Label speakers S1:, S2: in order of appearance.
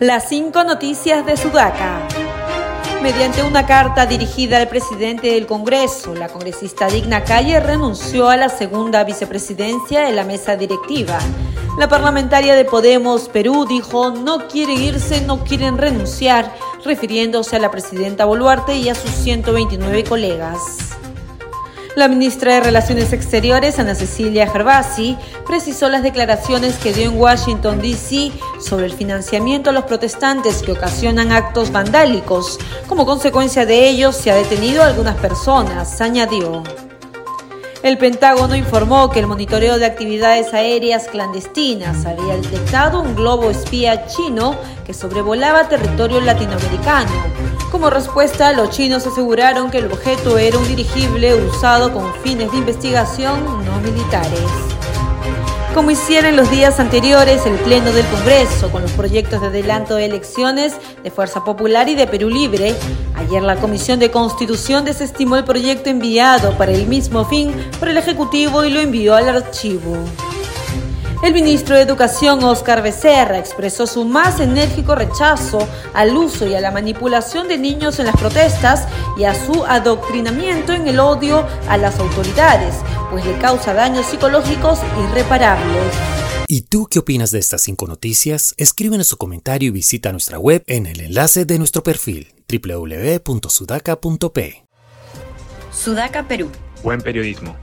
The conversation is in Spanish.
S1: Las cinco noticias de Sudaca. Mediante una carta dirigida al presidente del Congreso, la congresista Digna Calle renunció a la segunda vicepresidencia de la mesa directiva. La parlamentaria de Podemos Perú dijo no quieren irse, no quieren renunciar, refiriéndose a la presidenta Boluarte y a sus 129 colegas. La ministra de Relaciones Exteriores, Ana Cecilia Gervasi, precisó las declaraciones que dio en Washington, D.C. sobre el financiamiento a los protestantes que ocasionan actos vandálicos. Como consecuencia de ello, se ha detenido a algunas personas, añadió. El Pentágono informó que el monitoreo de actividades aéreas clandestinas había detectado un globo espía chino que sobrevolaba territorio latinoamericano. Como respuesta, los chinos aseguraron que el objeto era un dirigible usado con fines de investigación no militares. Como hicieron los días anteriores el Pleno del Congreso con los proyectos de adelanto de elecciones de Fuerza Popular y de Perú Libre, ayer la Comisión de Constitución desestimó el proyecto enviado para el mismo fin por el Ejecutivo y lo envió al archivo. El ministro de Educación, Oscar Becerra, expresó su más enérgico rechazo al uso y a la manipulación de niños en las protestas y a su adoctrinamiento en el odio a las autoridades, pues le causa daños psicológicos irreparables.
S2: ¿Y tú qué opinas de estas cinco noticias? Escríbenos su comentario y visita nuestra web en el enlace de nuestro perfil www.sudaca.p.
S3: Sudaca Perú.
S4: Buen periodismo.